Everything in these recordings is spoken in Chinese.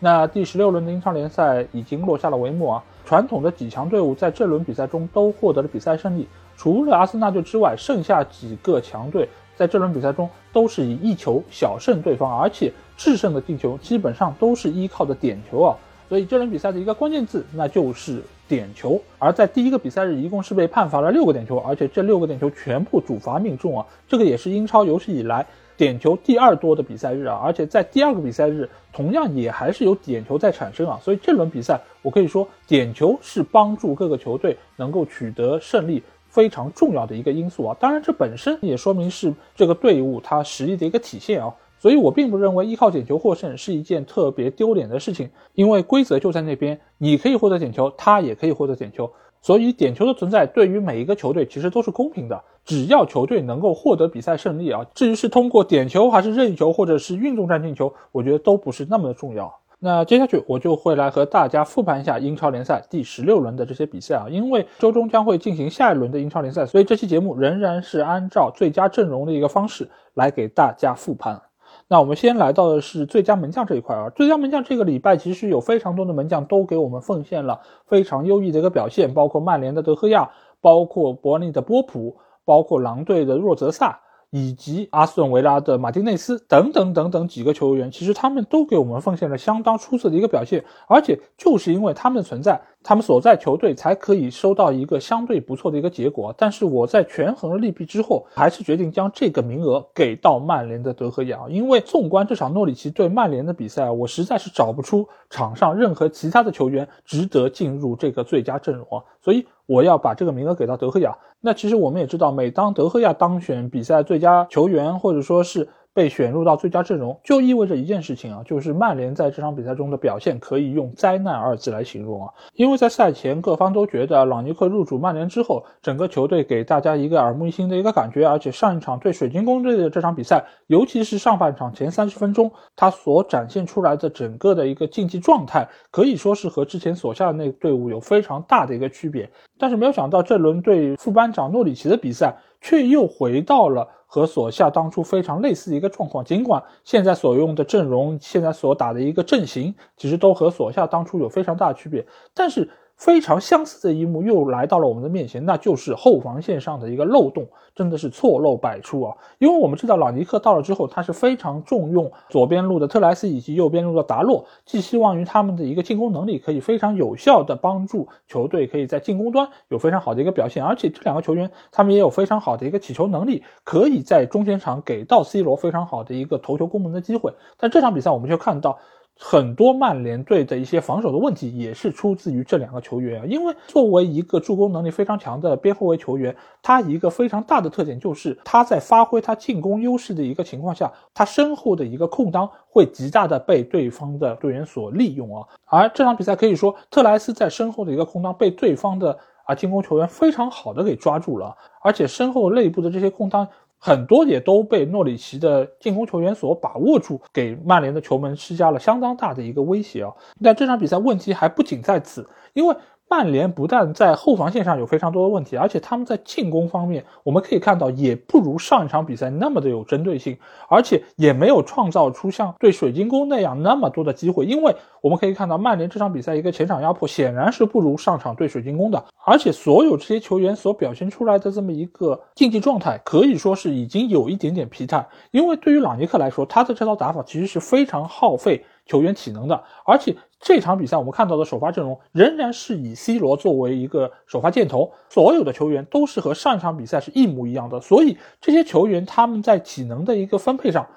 那第十六轮的英超联赛已经落下了帷幕啊！传统的几强队伍在这轮比赛中都获得了比赛胜利，除了阿森纳队之外，剩下几个强队在这轮比赛中都是以一球小胜对方，而且制胜的进球基本上都是依靠的点球啊！所以这轮比赛的一个关键字那就是点球。而在第一个比赛日，一共是被判罚了六个点球，而且这六个点球全部主罚命中啊！这个也是英超有史以来。点球第二多的比赛日啊，而且在第二个比赛日同样也还是有点球在产生啊，所以这轮比赛我可以说点球是帮助各个球队能够取得胜利非常重要的一个因素啊。当然，这本身也说明是这个队伍它实力的一个体现啊。所以我并不认为依靠点球获胜是一件特别丢脸的事情，因为规则就在那边，你可以获得点球，他也可以获得点球。所以点球的存在对于每一个球队其实都是公平的，只要球队能够获得比赛胜利啊，至于是通过点球还是任意球或者是运动战进球，我觉得都不是那么的重要。那接下去我就会来和大家复盘一下英超联赛第十六轮的这些比赛啊，因为周中将会进行下一轮的英超联赛，所以这期节目仍然是按照最佳阵容的一个方式来给大家复盘。那我们先来到的是最佳门将这一块啊，最佳门将这个礼拜其实有非常多的门将都给我们奉献了非常优异的一个表现，包括曼联的德赫亚，包括伯恩利的波普，包括狼队的若泽萨。以及阿斯顿维拉的马丁内斯等等等等几个球员，其实他们都给我们奉献了相当出色的一个表现，而且就是因为他们的存在，他们所在球队才可以收到一个相对不错的一个结果。但是我在权衡了利弊之后，还是决定将这个名额给到曼联的德赫亚，因为纵观这场诺里奇对曼联的比赛，我实在是找不出场上任何其他的球员值得进入这个最佳阵容啊，所以。我要把这个名额给到德赫亚。那其实我们也知道，每当德赫亚当选比赛最佳球员，或者说是。被选入到最佳阵容，就意味着一件事情啊，就是曼联在这场比赛中的表现可以用灾难二字来形容啊。因为在赛前各方都觉得朗尼克入主曼联之后，整个球队给大家一个耳目一新的一个感觉，而且上一场对水晶宫队的这场比赛，尤其是上半场前三十分钟，他所展现出来的整个的一个竞技状态，可以说是和之前所下的那个队伍有非常大的一个区别。但是没有想到这轮对副班长诺里奇的比赛。却又回到了和所下当初非常类似的一个状况，尽管现在所用的阵容、现在所打的一个阵型，其实都和所下当初有非常大的区别，但是。非常相似的一幕又来到了我们的面前，那就是后防线上的一个漏洞，真的是错漏百出啊！因为我们知道朗尼克到了之后，他是非常重用左边路的特莱斯以及右边路的达洛，寄希望于他们的一个进攻能力可以非常有效的帮助球队可以在进攻端有非常好的一个表现，而且这两个球员他们也有非常好的一个起球能力，可以在中前场给到 C 罗非常好的一个头球攻门的机会。但这场比赛我们就看到。很多曼联队的一些防守的问题也是出自于这两个球员啊，因为作为一个助攻能力非常强的边后卫球员，他一个非常大的特点就是他在发挥他进攻优势的一个情况下，他身后的一个空当会极大的被对方的队员所利用啊。而这场比赛可以说，特莱斯在身后的一个空当被对方的啊进攻球员非常好的给抓住了，而且身后内部的这些空当。很多也都被诺里奇的进攻球员所把握住，给曼联的球门施加了相当大的一个威胁啊！但这场比赛问题还不仅在此，因为。曼联不但在后防线上有非常多的问题，而且他们在进攻方面，我们可以看到也不如上一场比赛那么的有针对性，而且也没有创造出像对水晶宫那样那么多的机会。因为我们可以看到曼联这场比赛一个前场压迫显然是不如上场对水晶宫的，而且所有这些球员所表现出来的这么一个竞技状态，可以说是已经有一点点疲态。因为对于朗尼克来说，他的这套打法其实是非常耗费。球员体能的，而且这场比赛我们看到的首发阵容仍然是以 C 罗作为一个首发箭头，所有的球员都是和上一场比赛是一模一样的，所以这些球员他们在体能的一个分配上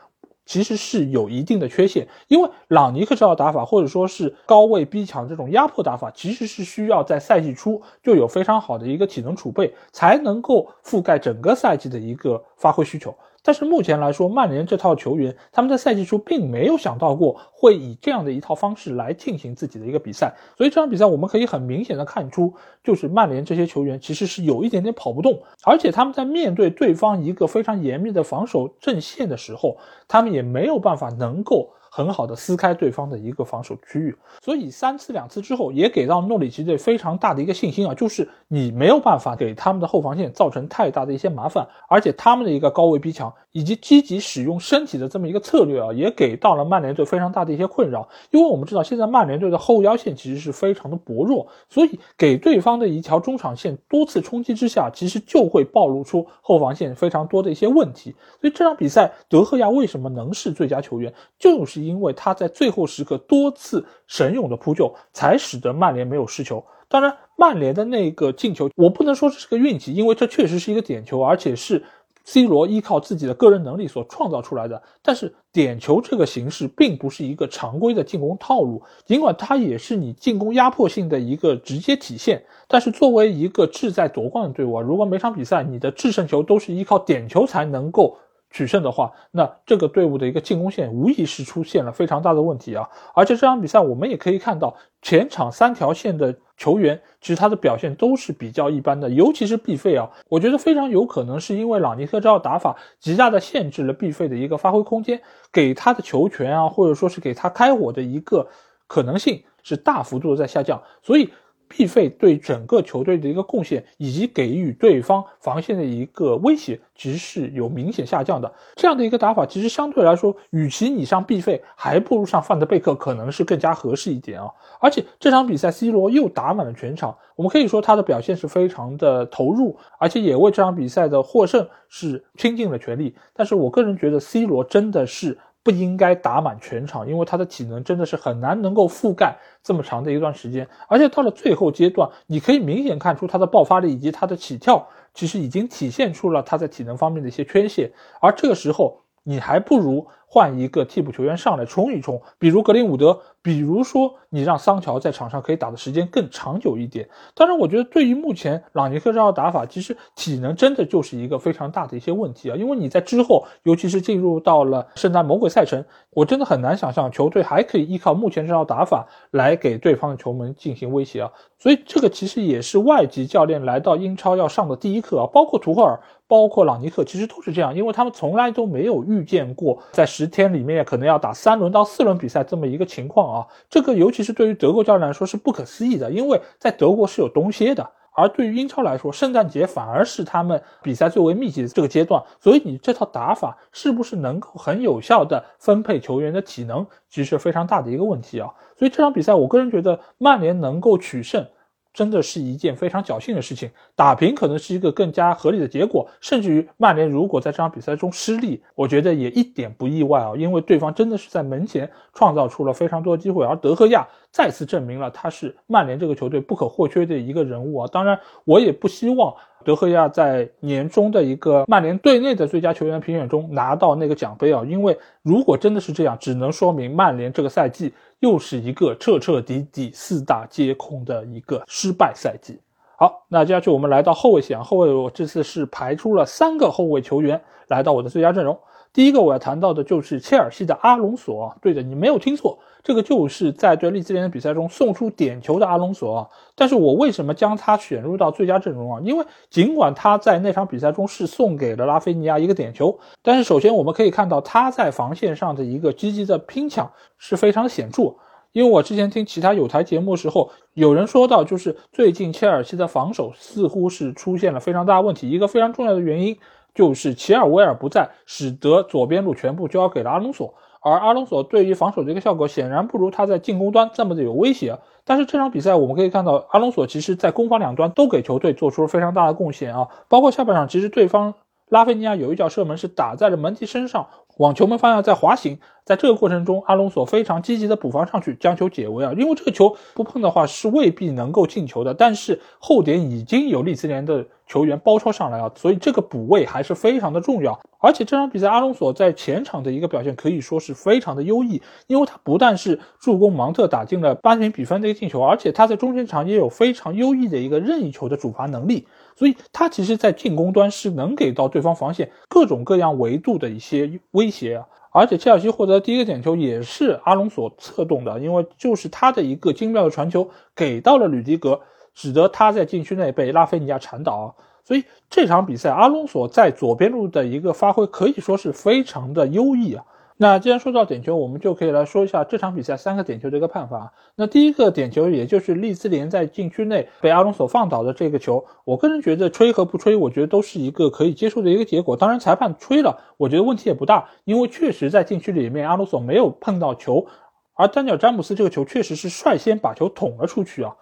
其实是有一定的缺陷，因为朗尼克这套打法或者说是高位逼抢这种压迫打法，其实是需要在赛季初就有非常好的一个体能储备，才能够覆盖整个赛季的一个发挥需求。但是目前来说，曼联这套球员他们在赛季初并没有想到过会以这样的一套方式来进行自己的一个比赛，所以这场比赛我们可以很明显的看出，就是曼联这些球员其实是有一点点跑不动，而且他们在面对对方一个非常严密的防守阵线的时候，他们也没有办法能够。很好的撕开对方的一个防守区域，所以三次两次之后也给到诺里奇队非常大的一个信心啊，就是你没有办法给他们的后防线造成太大的一些麻烦，而且他们的一个高位逼抢以及积极使用身体的这么一个策略啊，也给到了曼联队非常大的一些困扰，因为我们知道现在曼联队的后腰线其实是非常的薄弱，所以给对方的一条中场线多次冲击之下，其实就会暴露出后防线非常多的一些问题，所以这场比赛德赫亚为什么能是最佳球员，就是。因为他在最后时刻多次神勇的扑救，才使得曼联没有失球。当然，曼联的那个进球，我不能说这是个运气，因为这确实是一个点球，而且是 C 罗依靠自己的个人能力所创造出来的。但是，点球这个形式并不是一个常规的进攻套路，尽管它也是你进攻压迫性的一个直接体现。但是，作为一个志在夺冠的队伍，如果每场比赛你的制胜球都是依靠点球才能够。取胜的话，那这个队伍的一个进攻线无疑是出现了非常大的问题啊！而且这场比赛我们也可以看到，前场三条线的球员其实他的表现都是比较一般的，尤其是毕费啊，我觉得非常有可能是因为朗尼克这套打法极大的限制了毕费的一个发挥空间，给他的球权啊，或者说是给他开火的一个可能性是大幅度的在下降，所以。毕费对整个球队的一个贡献，以及给予对方防线的一个威胁，其实是有明显下降的。这样的一个打法，其实相对来说，与其你上毕费，还不如上范德贝克，可能是更加合适一点啊。而且这场比赛，C 罗又打满了全场，我们可以说他的表现是非常的投入，而且也为这场比赛的获胜是倾尽了全力。但是我个人觉得，C 罗真的是。不应该打满全场，因为他的体能真的是很难能够覆盖这么长的一段时间，而且到了最后阶段，你可以明显看出他的爆发力以及他的起跳，其实已经体现出了他在体能方面的一些缺陷，而这个时候。你还不如换一个替补球员上来冲一冲，比如格林伍德，比如说你让桑乔在场上可以打的时间更长久一点。当然，我觉得对于目前朗尼克这套打法，其实体能真的就是一个非常大的一些问题啊。因为你在之后，尤其是进入到了圣诞魔鬼赛程，我真的很难想象球队还可以依靠目前这套打法来给对方的球门进行威胁啊。所以这个其实也是外籍教练来到英超要上的第一课啊，包括图赫尔。包括朗尼克其实都是这样，因为他们从来都没有遇见过在十天里面可能要打三轮到四轮比赛这么一个情况啊。这个尤其是对于德国教练来说是不可思议的，因为在德国是有冬歇的，而对于英超来说，圣诞节反而是他们比赛最为密集的这个阶段。所以你这套打法是不是能够很有效的分配球员的体能，其实是非常大的一个问题啊。所以这场比赛，我个人觉得曼联能够取胜。真的是一件非常侥幸的事情，打平可能是一个更加合理的结果，甚至于曼联如果在这场比赛中失利，我觉得也一点不意外啊，因为对方真的是在门前创造出了非常多机会，而德赫亚再次证明了他是曼联这个球队不可或缺的一个人物啊。当然，我也不希望。德赫亚在年终的一个曼联队内的最佳球员评选中拿到那个奖杯啊，因为如果真的是这样，只能说明曼联这个赛季又是一个彻彻底底四大皆空的一个失败赛季。好，那接下去我们来到后卫线，后卫我这次是排出了三个后卫球员来到我的最佳阵容。第一个我要谈到的就是切尔西的阿隆索，对的，你没有听错。这个就是在对利兹联的比赛中送出点球的阿隆索，但是我为什么将他选入到最佳阵容啊？因为尽管他在那场比赛中是送给了拉菲尼亚一个点球，但是首先我们可以看到他在防线上的一个积极的拼抢是非常显著。因为我之前听其他有台节目的时候，有人说到，就是最近切尔西的防守似乎是出现了非常大问题，一个非常重要的原因就是齐尔维尔不在，使得左边路全部交给了阿隆索。而阿隆索对于防守的一个效果显然不如他在进攻端这么的有威胁，但是这场比赛我们可以看到，阿隆索其实在攻防两端都给球队做出了非常大的贡献啊，包括下半场其实对方拉菲尼亚有一脚射门是打在了门迪身上，往球门方向在滑行，在这个过程中阿隆索非常积极的补防上去将球解围啊，因为这个球不碰的话是未必能够进球的，但是后点已经有利兹联的。球员包抄上来啊，所以这个补位还是非常的重要。而且这场比赛阿隆索在前场的一个表现可以说是非常的优异，因为他不但是助攻芒特打进了扳平比分的一个进球，而且他在中前场也有非常优异的一个任意球的主罚能力。所以他其实在进攻端是能给到对方防线各种各样维度的一些威胁啊。而且切尔西获得第一个点球也是阿隆索策动的，因为就是他的一个精妙的传球给到了吕迪格，使得他在禁区内被拉菲尼亚铲倒。所以这场比赛阿隆索在左边路的一个发挥可以说是非常的优异啊。那既然说到点球，我们就可以来说一下这场比赛三个点球的一个判罚。那第一个点球，也就是利兹联在禁区内被阿隆索放倒的这个球，我个人觉得吹和不吹，我觉得都是一个可以接受的一个结果。当然，裁判吹了，我觉得问题也不大，因为确实在禁区里面阿隆索没有碰到球，而丹尼尔詹姆斯这个球确实是率先把球捅了出去啊。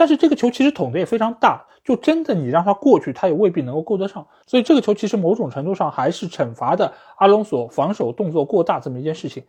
但是这个球其实捅的也非常大，就真的你让他过去，他也未必能够够得上。所以这个球其实某种程度上还是惩罚的阿隆索防守动作过大这么一件事情。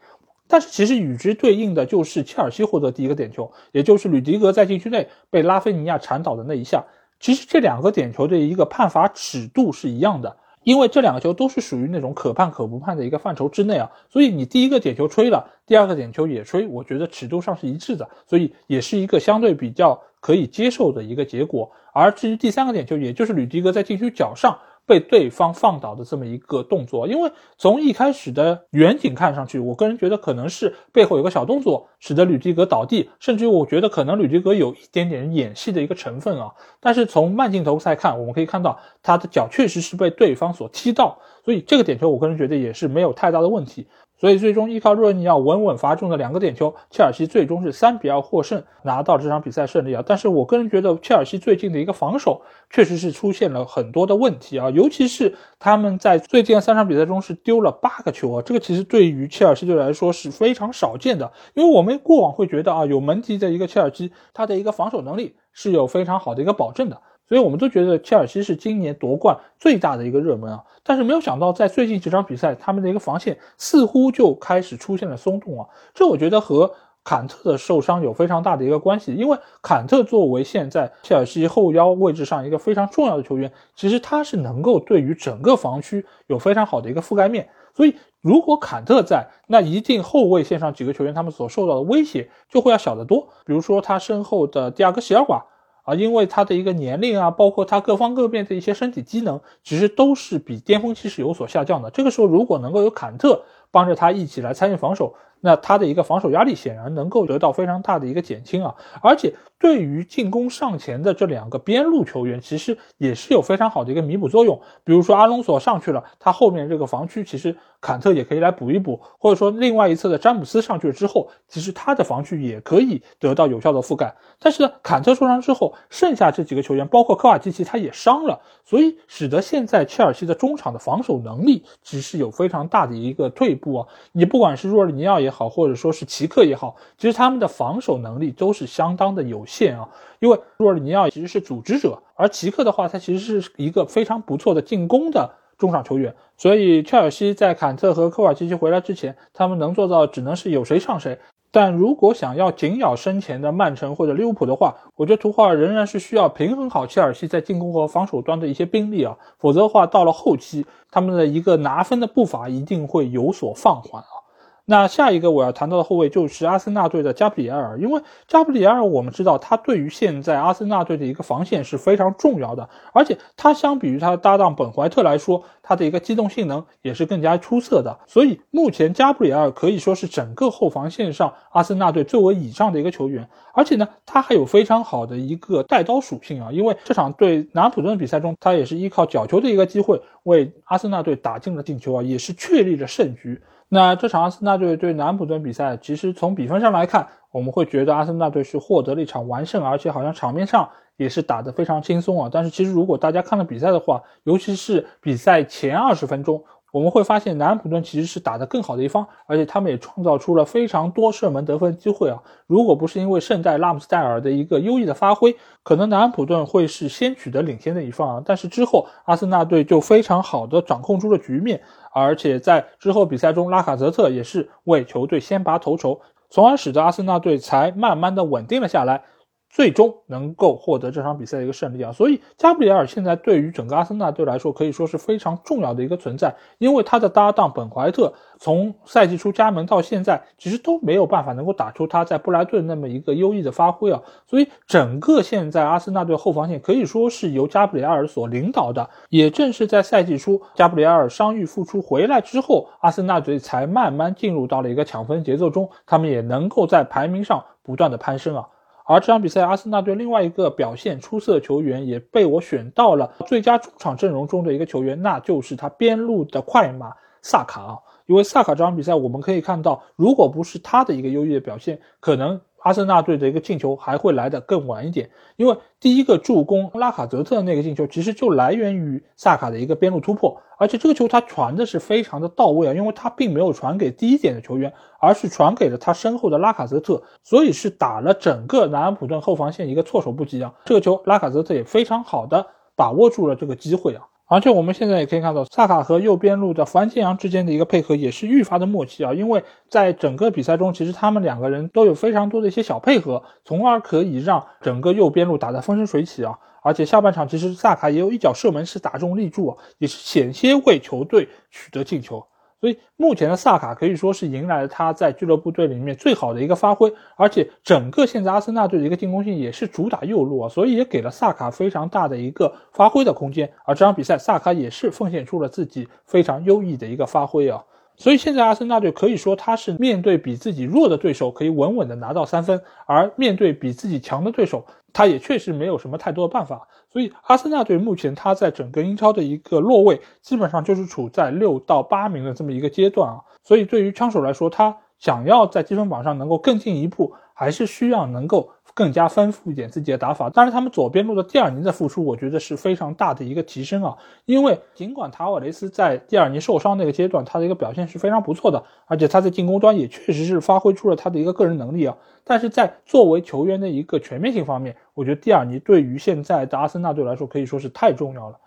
但是其实与之对应的就是切尔西获得第一个点球，也就是吕迪格在禁区内被拉菲尼亚铲倒的那一下。其实这两个点球的一个判罚尺度是一样的。因为这两个球都是属于那种可判可不判的一个范畴之内啊，所以你第一个点球吹了，第二个点球也吹，我觉得尺度上是一致的，所以也是一个相对比较可以接受的一个结果。而至于第三个点球，也就是吕迪格在禁区脚上。被对方放倒的这么一个动作，因为从一开始的远景看上去，我个人觉得可能是背后有个小动作，使得吕迪格倒地，甚至于我觉得可能吕迪格有一点点演戏的一个成分啊。但是从慢镜头赛看，我们可以看到他的脚确实是被对方所踢到，所以这个点球我个人觉得也是没有太大的问题。所以最终依靠若尼奥稳稳罚中的两个点球，切尔西最终是三比二获胜，拿到这场比赛胜利啊！但是我个人觉得切尔西最近的一个防守确实是出现了很多的问题啊，尤其是他们在最近三场比赛中是丢了八个球啊，这个其实对于切尔西队来说是非常少见的，因为我们过往会觉得啊，有门迪的一个切尔西，他的一个防守能力是有非常好的一个保证的。所以我们都觉得切尔西是今年夺冠最大的一个热门啊，但是没有想到在最近几场比赛，他们的一个防线似乎就开始出现了松动啊。这我觉得和坎特的受伤有非常大的一个关系，因为坎特作为现在切尔西后腰位置上一个非常重要的球员，其实他是能够对于整个防区有非常好的一个覆盖面。所以如果坎特在，那一定后卫线上几个球员他们所受到的威胁就会要小得多。比如说他身后的第二个席尔瓦。啊，因为他的一个年龄啊，包括他各方各面的一些身体机能，其实都是比巅峰期是有所下降的。这个时候，如果能够有坎特帮着他一起来参与防守，那他的一个防守压力显然能够得到非常大的一个减轻啊，而且。对于进攻上前的这两个边路球员，其实也是有非常好的一个弥补作用。比如说阿隆索上去了，他后面这个防区其实坎特也可以来补一补，或者说另外一侧的詹姆斯上去了之后，其实他的防区也可以得到有效的覆盖。但是呢，坎特受伤之后，剩下这几个球员，包括科瓦基奇，他也伤了，所以使得现在切尔西的中场的防守能力其实有非常大的一个退步啊。你不管是若尔尼奥也好，或者说是奇克也好，其实他们的防守能力都是相当的有。限啊，因为若尔尼奥其实是组织者，而奇克的话，他其实是一个非常不错的进攻的中场球员，所以切尔西在坎特和科瓦奇奇回来之前，他们能做到只能是有谁上谁。但如果想要紧咬身前的曼城或者利物浦的话，我觉得图赫尔仍然是需要平衡好切尔西在进攻和防守端的一些兵力啊，否则的话，到了后期他们的一个拿分的步伐一定会有所放缓啊。那下一个我要谈到的后卫就是阿森纳队的加布里埃尔，因为加布里埃尔我们知道他对于现在阿森纳队的一个防线是非常重要的，而且他相比于他的搭档本怀特来说，他的一个机动性能也是更加出色的。所以目前加布里埃尔可以说是整个后防线上阿森纳队最为倚仗的一个球员，而且呢，他还有非常好的一个带刀属性啊，因为这场对南普顿的比赛中，他也是依靠角球的一个机会为阿森纳队打进了进球啊，也是确立了胜局。那这场阿森纳队对南普顿比赛，其实从比分上来看，我们会觉得阿森纳队是获得了一场完胜，而且好像场面上也是打得非常轻松啊。但是其实如果大家看了比赛的话，尤其是比赛前二十分钟，我们会发现南普顿其实是打得更好的一方，而且他们也创造出了非常多射门得分机会啊。如果不是因为圣代拉姆斯戴尔的一个优异的发挥，可能南普顿会是先取得领先的一方啊。但是之后阿森纳队就非常好的掌控住了局面。而且在之后比赛中，拉卡泽特也是为球队先拔头筹，从而使得阿森纳队才慢慢的稳定了下来。最终能够获得这场比赛的一个胜利啊，所以加布里埃尔现在对于整个阿森纳队来说可以说是非常重要的一个存在，因为他的搭档本怀特从赛季初加盟到现在，其实都没有办法能够打出他在布莱顿那么一个优异的发挥啊，所以整个现在阿森纳队后防线可以说是由加布里埃尔所领导的，也正是在赛季初加布里埃尔伤愈复出回来之后，阿森纳队才慢慢进入到了一个抢分节奏中，他们也能够在排名上不断的攀升啊。而这场比赛，阿森纳队另外一个表现出色球员也被我选到了最佳中场阵容中的一个球员，那就是他边路的快马萨卡啊。因为萨卡这场比赛，我们可以看到，如果不是他的一个优异的表现，可能。阿森纳队的一个进球还会来得更晚一点，因为第一个助攻拉卡泽特的那个进球其实就来源于萨卡的一个边路突破，而且这个球他传的是非常的到位啊，因为他并没有传给第一点的球员，而是传给了他身后的拉卡泽特，所以是打了整个南安普顿后防线一个措手不及啊。这个球拉卡泽特也非常好的把握住了这个机会啊。而且我们现在也可以看到，萨卡和右边路的福安建阳之间的一个配合也是愈发的默契啊！因为在整个比赛中，其实他们两个人都有非常多的一些小配合，从而可以让整个右边路打得风生水起啊！而且下半场其实萨卡也有一脚射门是打中立柱啊，也是险些为球队取得进球。所以目前的萨卡可以说是迎来了他在俱乐部队里面最好的一个发挥，而且整个现在阿森纳队的一个进攻性也是主打右路啊，所以也给了萨卡非常大的一个发挥的空间。而这场比赛，萨卡也是奉献出了自己非常优异的一个发挥啊。所以现在阿森纳队可以说他是面对比自己弱的对手可以稳稳的拿到三分，而面对比自己强的对手，他也确实没有什么太多的办法。所以阿森纳队目前他在整个英超的一个落位，基本上就是处在六到八名的这么一个阶段啊。所以对于枪手来说，他想要在积分榜上能够更进一步，还是需要能够。更加丰富一点自己的打法，当然他们左边路的蒂尔尼的复出，我觉得是非常大的一个提升啊。因为尽管塔瓦雷斯在蒂尔尼受伤那个阶段，他的一个表现是非常不错的，而且他在进攻端也确实是发挥出了他的一个个人能力啊。但是在作为球员的一个全面性方面，我觉得蒂尔尼对于现在的阿森纳队来说可以说是太重要了，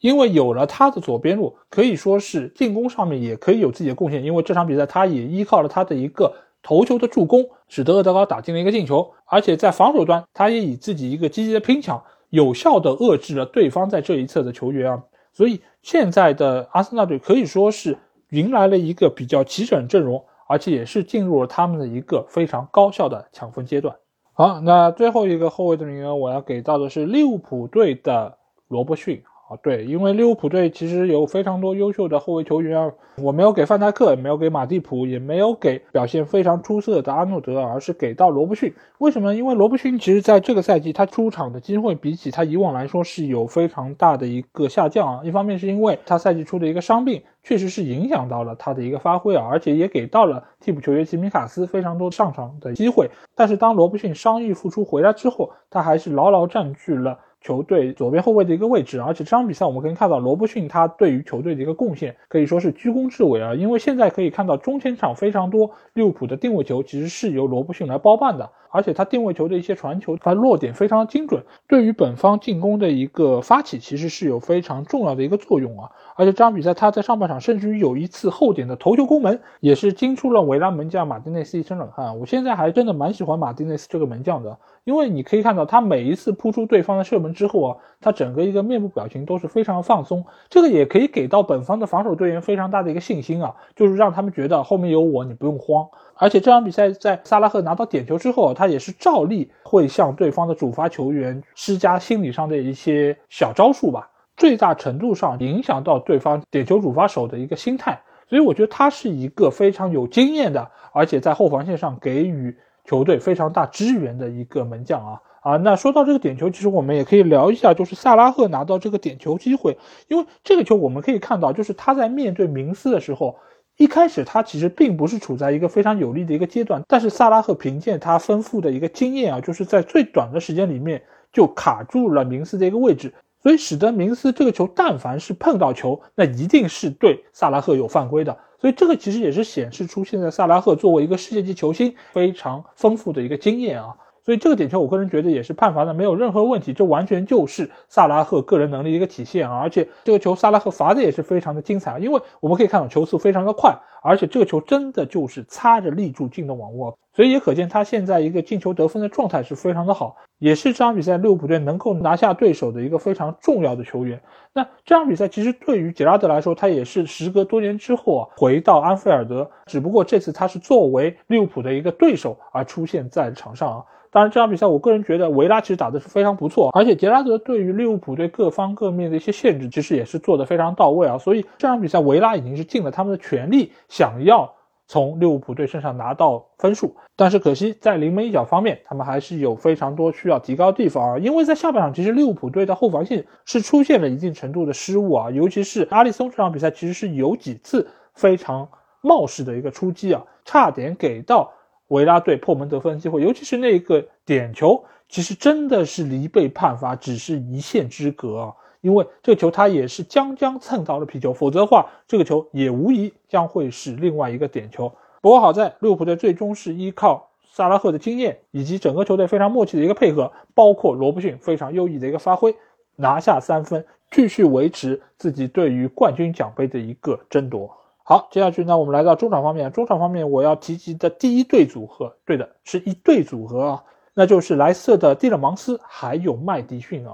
因为有了他的左边路，可以说是进攻上面也可以有自己的贡献。因为这场比赛他也依靠了他的一个。头球的助攻使得厄德高打进了一个进球，而且在防守端，他也以自己一个积极的拼抢，有效的遏制了对方在这一侧的球员啊。所以现在的阿森纳队可以说是迎来了一个比较齐整阵容，而且也是进入了他们的一个非常高效的抢分阶段。好，那最后一个后卫的名额，我要给到的是利物浦队的罗伯逊。啊，对，因为利物浦队其实有非常多优秀的后卫球员啊，我没有给范戴克，也没有给马蒂普，也没有给表现非常出色的阿诺德，而是给到罗伯逊。为什么？因为罗伯逊其实在这个赛季他出场的机会比起他以往来说是有非常大的一个下降啊。一方面是因为他赛季初的一个伤病，确实是影响到了他的一个发挥啊，而且也给到了替补球员吉米卡斯非常多上场的机会。但是当罗伯逊伤愈复出回来之后，他还是牢牢占据了。球队左边后卫的一个位置，而且这场比赛我们可以看到罗伯逊他对于球队的一个贡献可以说是居功至伟啊！因为现在可以看到中前场非常多利物浦的定位球其实是由罗伯逊来包办的，而且他定位球的一些传球，他落点非常精准，对于本方进攻的一个发起其实是有非常重要的一个作用啊！而且这场比赛他在上半场甚至于有一次后点的头球攻门，也是惊出了维拉门将马丁内斯一身冷汗。我现在还真的蛮喜欢马丁内斯这个门将的。因为你可以看到，他每一次扑出对方的射门之后啊，他整个一个面部表情都是非常放松，这个也可以给到本方的防守队员非常大的一个信心啊，就是让他们觉得后面有我，你不用慌。而且这场比赛在萨拉赫拿到点球之后，他也是照例会向对方的主罚球员施加心理上的一些小招数吧，最大程度上影响到对方点球主罚手的一个心态。所以我觉得他是一个非常有经验的，而且在后防线上给予。球队非常大支援的一个门将啊啊，那说到这个点球，其实我们也可以聊一下，就是萨拉赫拿到这个点球机会，因为这个球我们可以看到，就是他在面对明斯的时候，一开始他其实并不是处在一个非常有利的一个阶段，但是萨拉赫凭借他丰富的一个经验啊，就是在最短的时间里面就卡住了明斯的一个位置。所以使得明斯这个球，但凡是碰到球，那一定是对萨拉赫有犯规的。所以这个其实也是显示出现在萨拉赫作为一个世界级球星非常丰富的一个经验啊。所以这个点球我个人觉得也是判罚的没有任何问题，这完全就是萨拉赫个人能力的一个体现啊！而且这个球萨拉赫罚的也是非常的精彩，因为我们可以看到球速非常的快，而且这个球真的就是擦着立柱进的网窝，所以也可见他现在一个进球得分的状态是非常的好，也是这场比赛利物浦队能够拿下对手的一个非常重要的球员。那这场比赛其实对于杰拉德来说，他也是时隔多年之后啊回到安菲尔德，只不过这次他是作为利物浦的一个对手而出现在场上啊。当然，这场比赛我个人觉得维拉其实打的是非常不错，而且杰拉德对于利物浦队各方各面的一些限制，其实也是做的非常到位啊。所以这场比赛维拉已经是尽了他们的全力，想要从利物浦队身上拿到分数。但是可惜在临门一脚方面，他们还是有非常多需要提高的地方啊。因为在下半场，其实利物浦队的后防线是出现了一定程度的失误啊，尤其是阿里松这场比赛其实是有几次非常冒失的一个出击啊，差点给到。维拉队破门得分机会，尤其是那个点球，其实真的是离被判罚只是一线之隔啊！因为这个球他也是将将蹭到了皮球，否则的话，这个球也无疑将会是另外一个点球。不过好在利物浦队最终是依靠萨拉赫的经验以及整个球队非常默契的一个配合，包括罗伯逊非常优异的一个发挥，拿下三分，继续维持自己对于冠军奖杯的一个争夺。好，接下去呢，我们来到中场方面。中场方面，我要提及的第一对组合，对的，是一对组合啊，那就是莱斯特的蒂勒芒斯还有麦迪逊啊。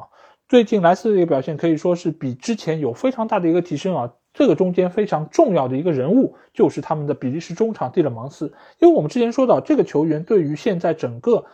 最近莱斯的一个表现可以说是比之前有非常大的一个提升啊。这个中间非常重要的一个人物就是他们的比利时中场蒂勒芒斯，因为我们之前说到，这个球员对于现在整个。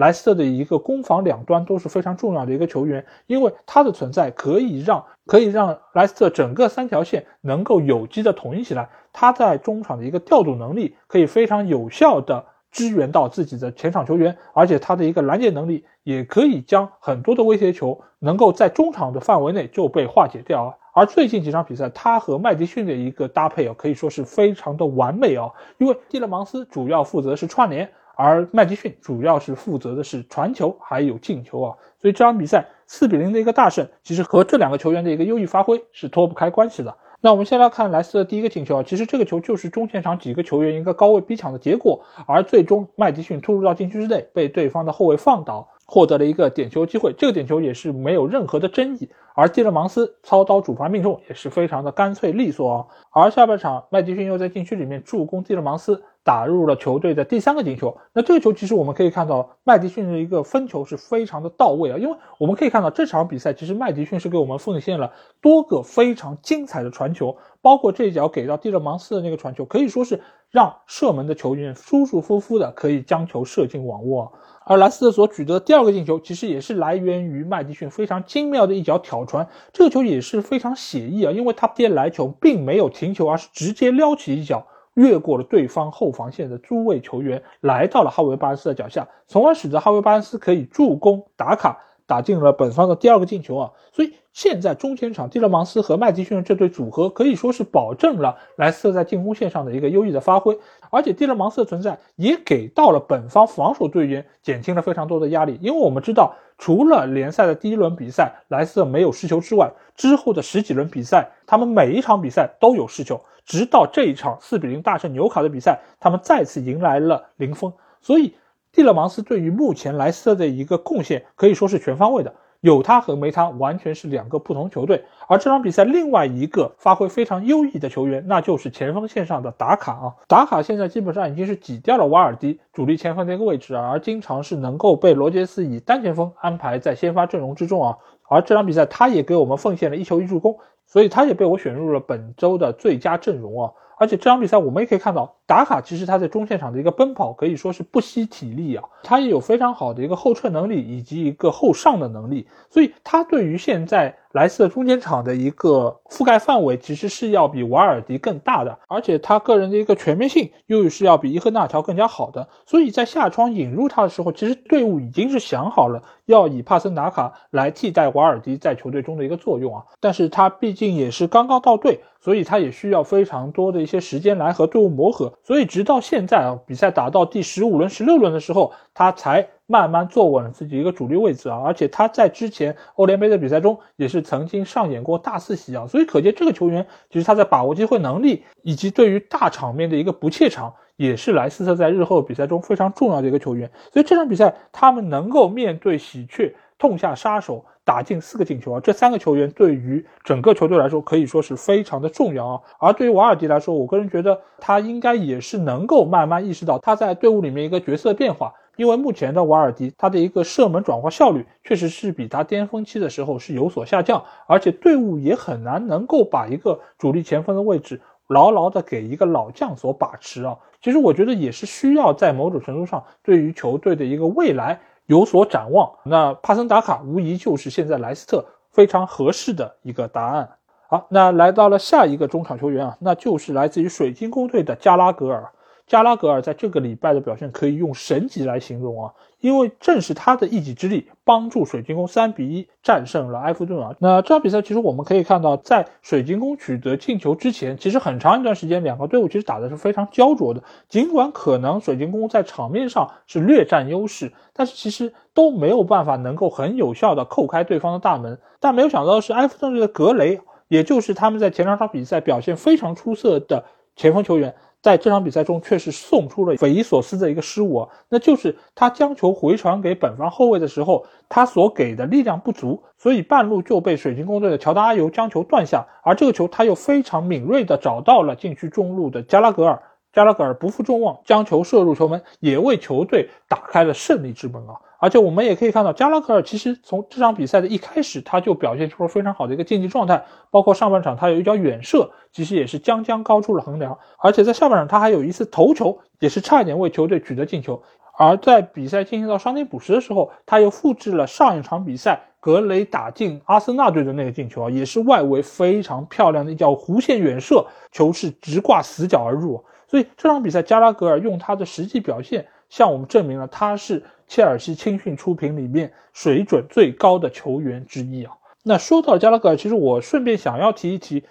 莱斯特的一个攻防两端都是非常重要的一个球员，因为他的存在可以让可以让莱斯特整个三条线能够有机的统一起来。他在中场的一个调度能力可以非常有效的支援到自己的前场球员，而且他的一个拦截能力也可以将很多的威胁球能够在中场的范围内就被化解掉啊。而最近几场比赛，他和麦迪逊的一个搭配啊，可以说是非常的完美啊，因为蒂勒芒斯主要负责是串联。而麦迪逊主要是负责的是传球还有进球啊，所以这场比赛四比零的一个大胜，其实和这两个球员的一个优异发挥是脱不开关系的。那我们先来看莱斯的第一个进球啊，其实这个球就是中前场几个球员一个高位逼抢的结果，而最终麦迪逊突入到禁区之内，被对方的后卫放倒，获得了一个点球机会。这个点球也是没有任何的争议，而蒂勒芒斯操刀主罚命中也是非常的干脆利索啊。而下半场麦迪逊又在禁区里面助攻蒂勒芒斯。打入了球队的第三个进球。那这个球其实我们可以看到，麦迪逊的一个分球是非常的到位啊。因为我们可以看到这场比赛，其实麦迪逊是给我们奉献了多个非常精彩的传球，包括这一脚给到蒂勒芒斯的那个传球，可以说是让射门的球员舒舒服服的可以将球射进网窝。而莱斯特所取得的第二个进球，其实也是来源于麦迪逊非常精妙的一脚挑传。这个球也是非常写意啊，因为他接来球并没有停球，而是直接撩起一脚。越过了对方后防线的诸位球员，来到了哈维巴恩斯的脚下，从而使得哈维巴恩斯可以助攻打卡，打进了本方的第二个进球啊！所以现在中前场蒂勒芒斯和麦迪逊这对组合可以说是保证了莱斯特在进攻线上的一个优异的发挥，而且蒂勒芒斯的存在也给到了本方防守队员减轻了非常多的压力，因为我们知道，除了联赛的第一轮比赛莱斯特没有失球之外，之后的十几轮比赛，他们每一场比赛都有失球。直到这一场四比零大胜纽卡的比赛，他们再次迎来了零封。所以，蒂勒芒斯对于目前莱斯特的一个贡献可以说是全方位的。有他和没他完全是两个不同球队。而这场比赛另外一个发挥非常优异的球员，那就是前锋线上的达卡啊。达卡现在基本上已经是挤掉了瓦尔迪主力前锋的一个位置，而经常是能够被罗杰斯以单前锋安排在先发阵容之中啊。而这场比赛他也给我们奉献了一球一助攻。所以他也被我选入了本周的最佳阵容啊！而且这场比赛我们也可以看到，达卡其实他在中线场的一个奔跑可以说是不惜体力啊，他也有非常好的一个后撤能力以及一个后上的能力，所以他对于现在。莱斯特中间场的一个覆盖范围其实是要比瓦尔迪更大的，而且他个人的一个全面性又是要比伊赫纳乔更加好的，所以在下窗引入他的时候，其实队伍已经是想好了要以帕森达卡来替代瓦尔迪在球队中的一个作用啊。但是他毕竟也是刚刚到队，所以他也需要非常多的一些时间来和队伍磨合，所以直到现在啊，比赛打到第十五轮、十六轮的时候，他才。慢慢坐稳了自己一个主力位置啊，而且他在之前欧联杯的比赛中也是曾经上演过大四喜啊，所以可见这个球员其实他在把握机会能力以及对于大场面的一个不怯场，也是莱斯特在日后比赛中非常重要的一个球员。所以这场比赛他们能够面对喜鹊痛下杀手，打进四个进球啊！这三个球员对于整个球队来说可以说是非常的重要啊。而对于瓦尔迪来说，我个人觉得他应该也是能够慢慢意识到他在队伍里面一个角色变化。因为目前的瓦尔迪，他的一个射门转化效率确实是比他巅峰期的时候是有所下降，而且队伍也很难能够把一个主力前锋的位置牢牢的给一个老将所把持啊。其实我觉得也是需要在某种程度上对于球队的一个未来有所展望。那帕森达卡无疑就是现在莱斯特非常合适的一个答案。好，那来到了下一个中场球员啊，那就是来自于水晶宫队的加拉格尔。加拉格尔在这个礼拜的表现可以用神级来形容啊，因为正是他的一己之力帮助水晶宫三比一战胜了埃弗顿啊。那这场比赛其实我们可以看到，在水晶宫取得进球之前，其实很长一段时间两个队伍其实打的是非常焦灼的。尽管可能水晶宫在场面上是略占优势，但是其实都没有办法能够很有效的扣开对方的大门。但没有想到的是，埃弗顿队的格雷，也就是他们在前两场比赛表现非常出色的前锋球员。在这场比赛中，却是送出了匪夷所思的一个失误，啊那就是他将球回传给本方后卫的时候，他所给的力量不足，所以半路就被水晶宫队的乔丹阿尤将球断下，而这个球他又非常敏锐地找到了禁区中路的加拉格尔，加拉格尔不负众望，将球射入球门，也为球队打开了胜利之门啊！而且我们也可以看到，加拉格尔其实从这场比赛的一开始，他就表现出了非常好的一个竞技状态，包括上半场他有一脚远射，其实也是将将高出了横梁，而且在下半场他还有一次头球，也是差一点为球队取得进球。而在比赛进行到伤停补时的时候，他又复制了上一场比赛格雷打进阿森纳队的那个进球啊，也是外围非常漂亮的一脚弧线远射，球是直挂死角而入。所以这场比赛，加拉格尔用他的实际表现向我们证明了他是。切尔西青训出品里面水准最高的球员之一啊。那说到加拉格尔，其实我顺便想要提一提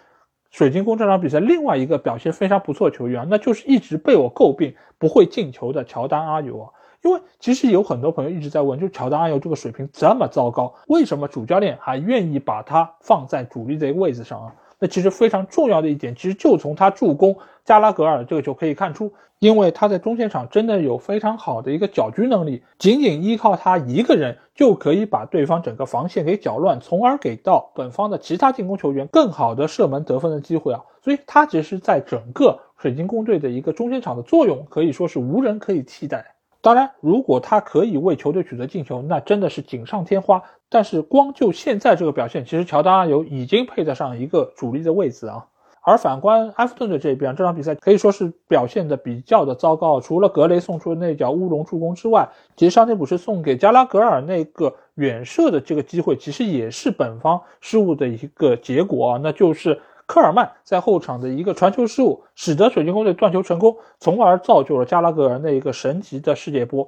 水晶宫这场比赛另外一个表现非常不错的球员啊，那就是一直被我诟病不会进球的乔丹阿尤啊。因为其实有很多朋友一直在问，就乔丹阿尤这个水平这么糟糕，为什么主教练还愿意把他放在主力的一个位置上啊？那其实非常重要的一点，其实就从他助攻加拉格尔这个球可以看出。因为他在中前场真的有非常好的一个搅局能力，仅仅依靠他一个人就可以把对方整个防线给搅乱，从而给到本方的其他进攻球员更好的射门得分的机会啊！所以他其实在整个水晶宫队的一个中前场的作用可以说是无人可以替代。当然，如果他可以为球队取得进球，那真的是锦上添花。但是光就现在这个表现，其实乔丹阿尤已经配得上一个主力的位置啊。而反观埃弗顿队这边，这场比赛可以说是表现的比较的糟糕。除了格雷送出的那脚乌龙助攻之外，其实上内普是送给加拉格尔那个远射的这个机会，其实也是本方失误的一个结果啊。那就是科尔曼在后场的一个传球失误，使得水晶宫队断球成功，从而造就了加拉格尔那一个神级的世界波。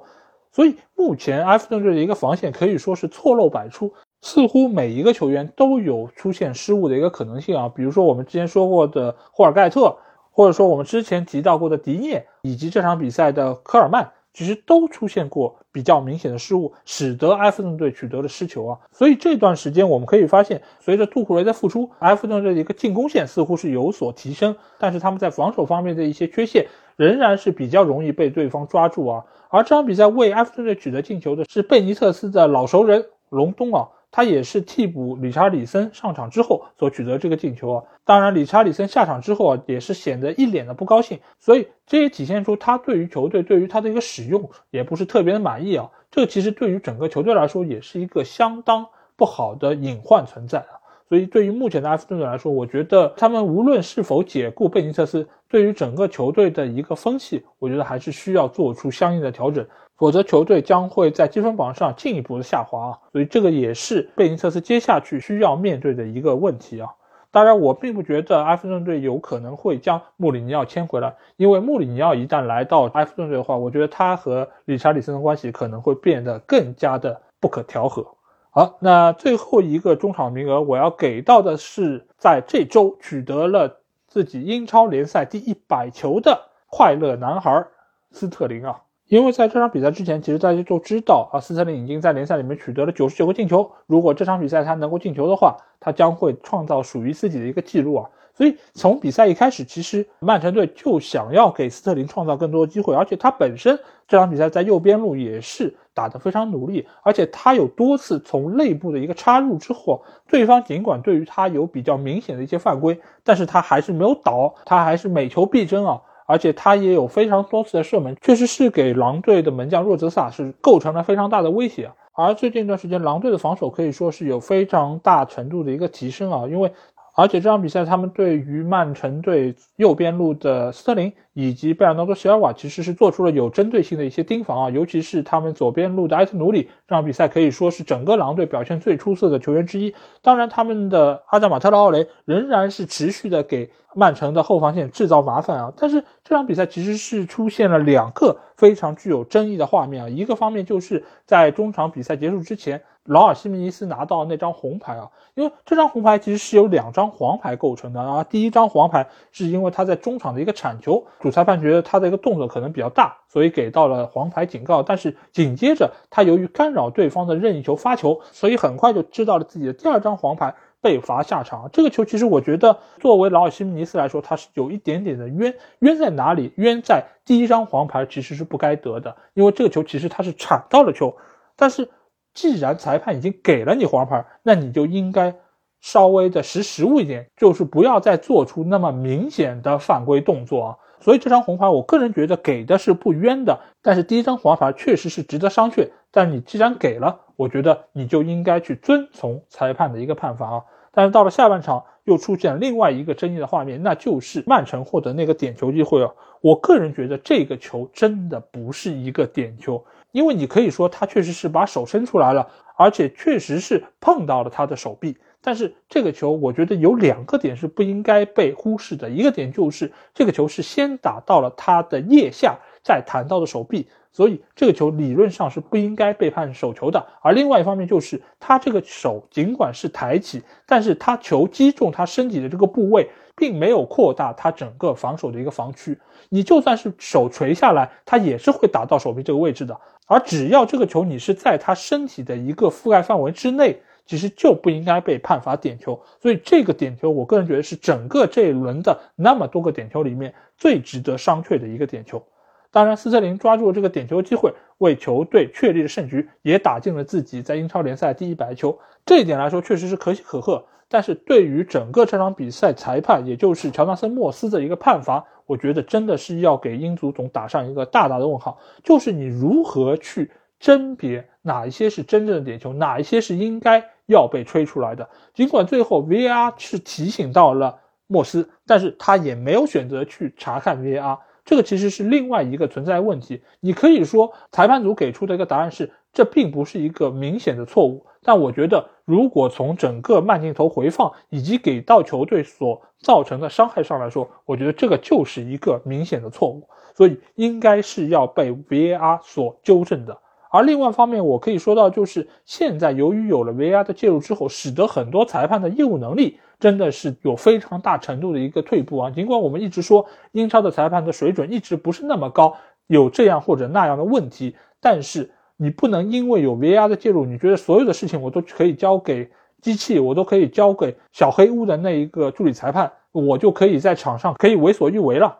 所以目前埃弗顿队的一个防线可以说是错漏百出。似乎每一个球员都有出现失误的一个可能性啊，比如说我们之前说过的霍尔盖特，或者说我们之前提到过的迪涅，以及这场比赛的科尔曼，其实都出现过比较明显的失误，使得埃弗顿队取得了失球啊。所以这段时间我们可以发现，随着杜库雷的复出，埃弗顿队的一个进攻线似乎是有所提升，但是他们在防守方面的一些缺陷仍然是比较容易被对方抓住啊。而这场比赛为埃弗顿队取得进球的是贝尼特斯的老熟人隆东啊。他也是替补理查里森上场之后所取得这个进球啊，当然理查里森下场之后啊，也是显得一脸的不高兴，所以这也体现出他对于球队对于他的一个使用也不是特别的满意啊，这其实对于整个球队来说也是一个相当不好的隐患存在啊，所以对于目前的埃弗顿来说，我觉得他们无论是否解雇贝尼特斯，对于整个球队的一个风气，我觉得还是需要做出相应的调整。否则，球队将会在积分榜上进一步的下滑啊！所以，这个也是贝尼特斯接下去需要面对的一个问题啊。当然，我并不觉得埃弗顿队有可能会将穆里尼奥签回来，因为穆里尼奥一旦来到埃弗顿队的话，我觉得他和理查里森的关系可能会变得更加的不可调和。好，那最后一个中场名额，我要给到的是在这周取得了自己英超联赛第一百球的快乐男孩斯特林啊。因为在这场比赛之前，其实大家都知道啊，斯特林已经在联赛里面取得了九十九个进球。如果这场比赛他能够进球的话，他将会创造属于自己的一个记录啊。所以从比赛一开始，其实曼城队就想要给斯特林创造更多的机会，而且他本身这场比赛在右边路也是打得非常努力，而且他有多次从内部的一个插入之后，对方尽管对于他有比较明显的一些犯规，但是他还是没有倒，他还是每球必争啊，而且他也有非常多次的射门，确实是给狼队的门将若泽萨是构成了非常大的威胁。而最近一段时间，狼队的防守可以说是有非常大程度的一个提升啊，因为。而且这场比赛，他们对于曼城队右边路的斯特林以及贝尔纳多·席尔瓦，其实是做出了有针对性的一些盯防啊，尤其是他们左边路的埃特努里，这场比赛可以说是整个狼队表现最出色的球员之一。当然，他们的阿扎马特拉奥雷仍然是持续的给曼城的后防线制造麻烦啊。但是这场比赛其实是出现了两个非常具有争议的画面啊，一个方面就是在中场比赛结束之前。劳尔·西米尼斯拿到那张红牌啊，因为这张红牌其实是由两张黄牌构成的啊。第一张黄牌是因为他在中场的一个铲球，主裁判觉得他的一个动作可能比较大，所以给到了黄牌警告。但是紧接着他由于干扰对方的任意球发球，所以很快就知道了自己的第二张黄牌，被罚下场。这个球其实我觉得，作为劳尔·西米尼斯来说，他是有一点点的冤。冤在哪里？冤在第一张黄牌其实是不该得的，因为这个球其实他是铲到了球，但是。既然裁判已经给了你黄牌，那你就应该稍微的识时务一点，就是不要再做出那么明显的犯规动作啊。所以这张红牌，我个人觉得给的是不冤的。但是第一张黄牌确实是值得商榷。但你既然给了，我觉得你就应该去遵从裁判的一个判罚啊。但是到了下半场，又出现另外一个争议的画面，那就是曼城获得那个点球机会啊。我个人觉得这个球真的不是一个点球。因为你可以说他确实是把手伸出来了，而且确实是碰到了他的手臂。但是这个球，我觉得有两个点是不应该被忽视的。一个点就是这个球是先打到了他的腋下，再弹到的手臂，所以这个球理论上是不应该被判手球的。而另外一方面就是他这个手尽管是抬起，但是他球击中他身体的这个部位。并没有扩大他整个防守的一个防区，你就算是手垂下来，他也是会打到手臂这个位置的。而只要这个球你是在他身体的一个覆盖范围之内，其实就不应该被判罚点球。所以这个点球，我个人觉得是整个这一轮的那么多个点球里面最值得商榷的一个点球。当然，斯特林抓住了这个点球机会，为球队确立了胜局，也打进了自己在英超联赛第一百球。这一点来说，确实是可喜可贺。但是对于整个这场比赛裁判，也就是乔纳森·莫斯的一个判罚，我觉得真的是要给英足总打上一个大大的问号。就是你如何去甄别哪一些是真正的点球，哪一些是应该要被吹出来的？尽管最后 VAR 是提醒到了莫斯，但是他也没有选择去查看 VAR，这个其实是另外一个存在问题。你可以说裁判组给出的一个答案是，这并不是一个明显的错误。但我觉得，如果从整个慢镜头回放以及给到球队所造成的伤害上来说，我觉得这个就是一个明显的错误，所以应该是要被 VAR 所纠正的。而另外一方面，我可以说到，就是现在由于有了 VAR 的介入之后，使得很多裁判的业务能力真的是有非常大程度的一个退步啊。尽管我们一直说英超的裁判的水准一直不是那么高，有这样或者那样的问题，但是。你不能因为有 VR 的介入，你觉得所有的事情我都可以交给机器，我都可以交给小黑屋的那一个助理裁判，我就可以在场上可以为所欲为了。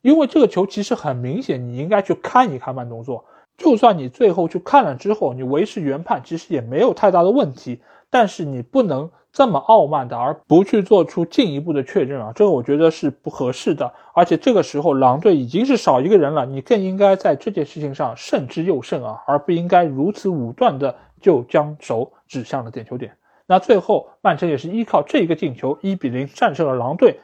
因为这个球其实很明显，你应该去看一看慢动作。就算你最后去看了之后，你维持原判，其实也没有太大的问题。但是你不能。这么傲慢的，而不去做出进一步的确认啊，这个我觉得是不合适的。而且这个时候狼队已经是少一个人了，你更应该在这件事情上慎之又慎啊，而不应该如此武断的就将手指向了点球点。那最后曼城也是依靠这一个进球，一比零战胜了狼队。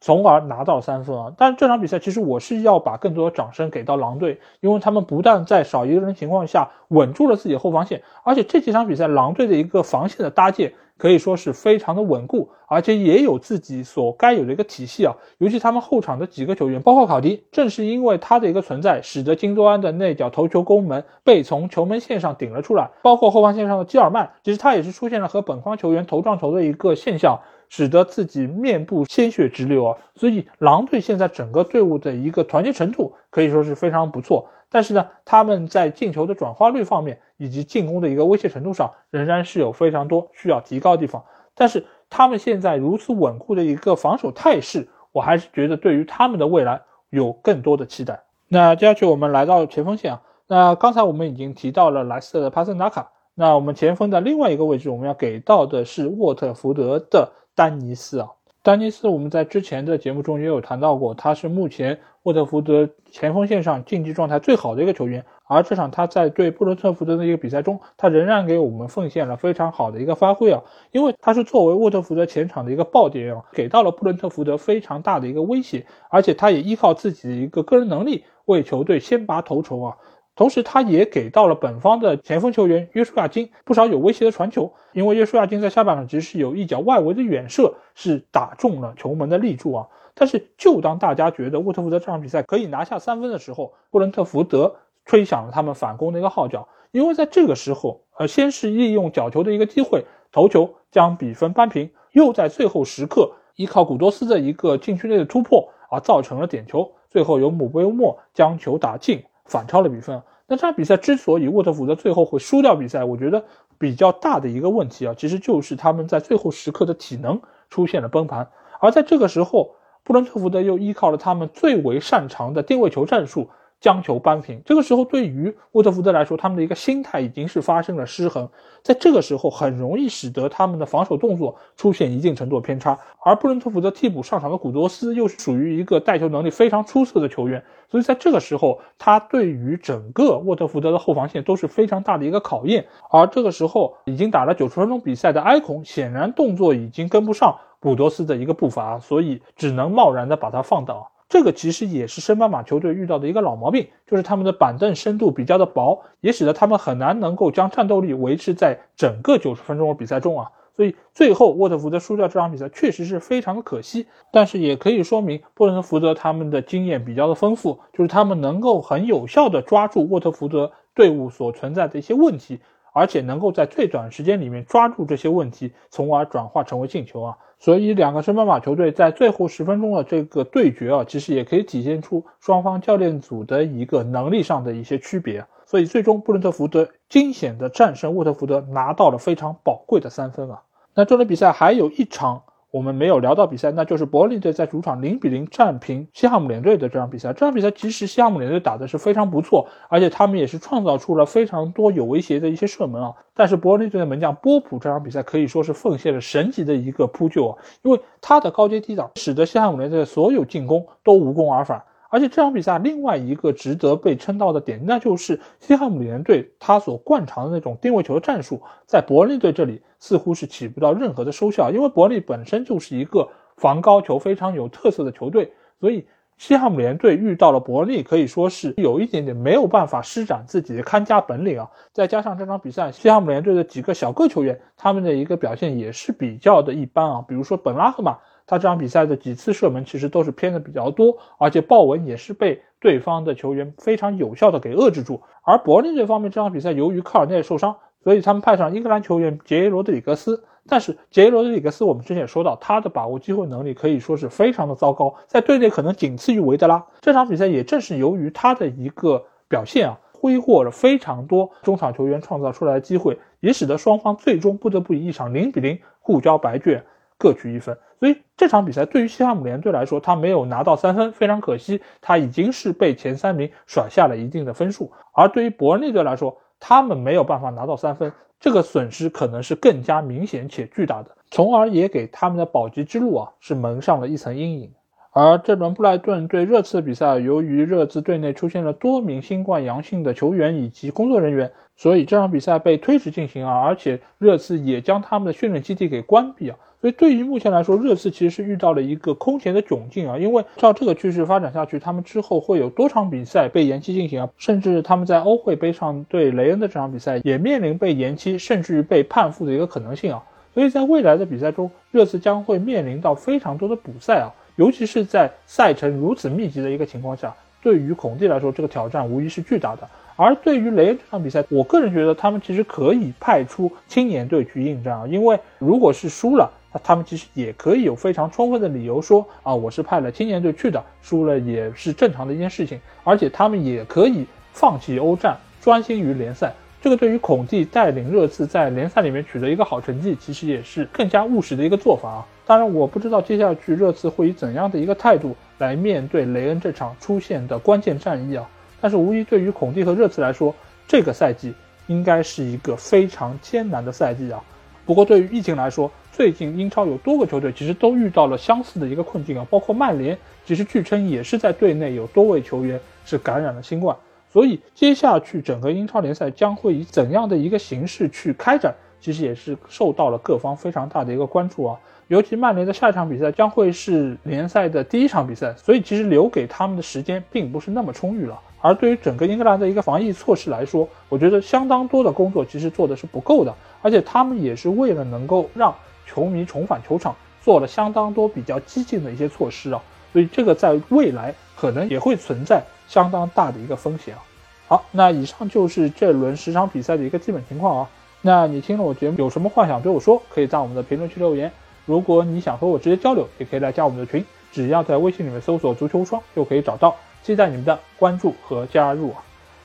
从而拿到三分啊！但是这场比赛其实我是要把更多的掌声给到狼队，因为他们不但在少一个人情况下稳住了自己的后防线，而且这几场比赛狼队的一个防线的搭建可以说是非常的稳固，而且也有自己所该有的一个体系啊。尤其他们后场的几个球员，包括考迪，正是因为他的一个存在，使得金多安的那脚头球攻门被从球门线上顶了出来。包括后防线上的基尔曼，其实他也是出现了和本方球员头撞头的一个现象。使得自己面部鲜血直流啊，所以狼队现在整个队伍的一个团结程度可以说是非常不错。但是呢，他们在进球的转化率方面以及进攻的一个威胁程度上，仍然是有非常多需要提高的地方。但是。他们现在如此稳固的一个防守态势，我还是觉得对于他们的未来有更多的期待。那接下去我们来到前锋线啊，那刚才我们已经提到了莱斯特的帕森达卡，那我们前锋的另外一个位置，我们要给到的是沃特福德的丹尼斯啊。丹尼斯，我们在之前的节目中也有谈到过，他是目前沃特福德前锋线上竞技状态最好的一个球员。而这场他在对布伦特福德的一个比赛中，他仍然给我们奉献了非常好的一个发挥啊，因为他是作为沃特福德前场的一个爆点啊，给到了布伦特福德非常大的一个威胁，而且他也依靠自己的一个个人能力为球队先拔头筹啊。同时，他也给到了本方的前锋球员约书亚金不少有威胁的传球，因为约书亚金在下半场其实是有一脚外围的远射是打中了球门的立柱啊。但是，就当大家觉得沃特福德这场比赛可以拿下三分的时候，布伦特福德吹响了他们反攻的一个号角，因为在这个时候，呃，先是利用角球的一个机会头球将比分扳平，又在最后时刻依靠古多斯的一个禁区内的突破啊，造成了点球，最后由姆贝乌莫将球打进。反超了比分。那这场比赛之所以沃特福德最后会输掉比赛，我觉得比较大的一个问题啊，其实就是他们在最后时刻的体能出现了崩盘。而在这个时候，布伦特福德又依靠了他们最为擅长的定位球战术。将球扳平，这个时候对于沃特福德来说，他们的一个心态已经是发生了失衡，在这个时候很容易使得他们的防守动作出现一定程度的偏差。而布伦特福德替补上场的古多斯又是属于一个带球能力非常出色的球员，所以在这个时候，他对于整个沃特福德的后防线都是非常大的一个考验。而这个时候，已经打了九十分钟比赛的埃孔显然动作已经跟不上古多斯的一个步伐，所以只能贸然的把他放倒。这个其实也是圣巴马球队遇到的一个老毛病，就是他们的板凳深度比较的薄，也使得他们很难能够将战斗力维持在整个九十分钟的比赛中啊。所以最后沃特福德输掉这场比赛确实是非常的可惜，但是也可以说明布伦特福德他们的经验比较的丰富，就是他们能够很有效的抓住沃特福德队伍所存在的一些问题，而且能够在最短时间里面抓住这些问题，从而转化成为进球啊。所以，两个升班马球队在最后十分钟的这个对决啊，其实也可以体现出双方教练组的一个能力上的一些区别。所以，最终布伦特福德惊险的战胜沃特福德，拿到了非常宝贵的三分啊。那这轮比赛还有一场。我们没有聊到比赛，那就是伯利队在主场零比零战平西汉姆联队的这场比赛。这场比赛其实西汉姆联队打的是非常不错，而且他们也是创造出了非常多有威胁的一些射门啊。但是伯利队的门将波普这场比赛可以说是奉献了神级的一个扑救啊，因为他的高阶低挡使得西汉姆联队所有进攻都无功而返。而且这场比赛另外一个值得被称道的点，那就是西汉姆联队他所惯常的那种定位球的战术，在伯利队这里似乎是起不到任何的收效，因为伯利本身就是一个防高球非常有特色的球队，所以西汉姆联队遇到了伯利，可以说是有一点点没有办法施展自己的看家本领啊。再加上这场比赛西汉姆联队的几个小个球员，他们的一个表现也是比较的一般啊，比如说本拉赫马。他这场比赛的几次射门其实都是偏的比较多，而且豹纹也是被对方的球员非常有效的给遏制住。而柏林这方面，这场比赛由于科尔内受伤，所以他们派上英格兰球员杰耶罗德里格斯。但是杰耶罗德里格斯，我们之前也说到，他的把握机会能力可以说是非常的糟糕，在队内可能仅次于维德拉。这场比赛也正是由于他的一个表现啊，挥霍了非常多中场球员创造出来的机会，也使得双方最终不得不以一场零比零互交白卷。各取一分，所以这场比赛对于西汉姆联队来说，他没有拿到三分，非常可惜，他已经是被前三名甩下了一定的分数。而对于伯恩利队来说，他们没有办法拿到三分，这个损失可能是更加明显且巨大的，从而也给他们的保级之路啊是蒙上了一层阴影。而这轮布莱顿对热刺的比赛，由于热刺队内出现了多名新冠阳性的球员以及工作人员，所以这场比赛被推迟进行啊，而且热刺也将他们的训练基地给关闭啊。所以，对于目前来说，热刺其实是遇到了一个空前的窘境啊！因为照这个趋势发展下去，他们之后会有多场比赛被延期进行啊，甚至他们在欧会杯上对雷恩的这场比赛也面临被延期，甚至于被判负的一个可能性啊！所以在未来的比赛中，热刺将会面临到非常多的补赛啊，尤其是在赛程如此密集的一个情况下，对于孔蒂来说，这个挑战无疑是巨大的。而对于雷恩这场比赛，我个人觉得他们其实可以派出青年队去应战啊，因为如果是输了。他们其实也可以有非常充分的理由说啊，我是派了青年队去的，输了也是正常的一件事情。而且他们也可以放弃欧战，专心于联赛，这个对于孔蒂带领热刺在联赛里面取得一个好成绩，其实也是更加务实的一个做法啊。当然，我不知道接下去热刺会以怎样的一个态度来面对雷恩这场出现的关键战役啊。但是无疑对于孔蒂和热刺来说，这个赛季应该是一个非常艰难的赛季啊。不过对于疫情来说，最近英超有多个球队其实都遇到了相似的一个困境啊，包括曼联，其实据称也是在队内有多位球员是感染了新冠。所以接下去整个英超联赛将会以怎样的一个形式去开展，其实也是受到了各方非常大的一个关注啊。尤其曼联的下一场比赛将会是联赛的第一场比赛，所以其实留给他们的时间并不是那么充裕了。而对于整个英格兰的一个防疫措施来说，我觉得相当多的工作其实做的是不够的，而且他们也是为了能够让球迷重返球场，做了相当多比较激进的一些措施啊。所以这个在未来可能也会存在。相当大的一个风险啊！好，那以上就是这轮十场比赛的一个基本情况啊。那你听了我节目有什么话想对我说，可以在我们的评论区留言。如果你想和我直接交流，也可以来加我们的群，只要在微信里面搜索“足球无双”就可以找到。期待你们的关注和加入啊！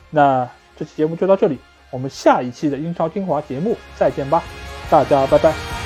那这期节目就到这里，我们下一期的英超精华节目再见吧，大家拜拜。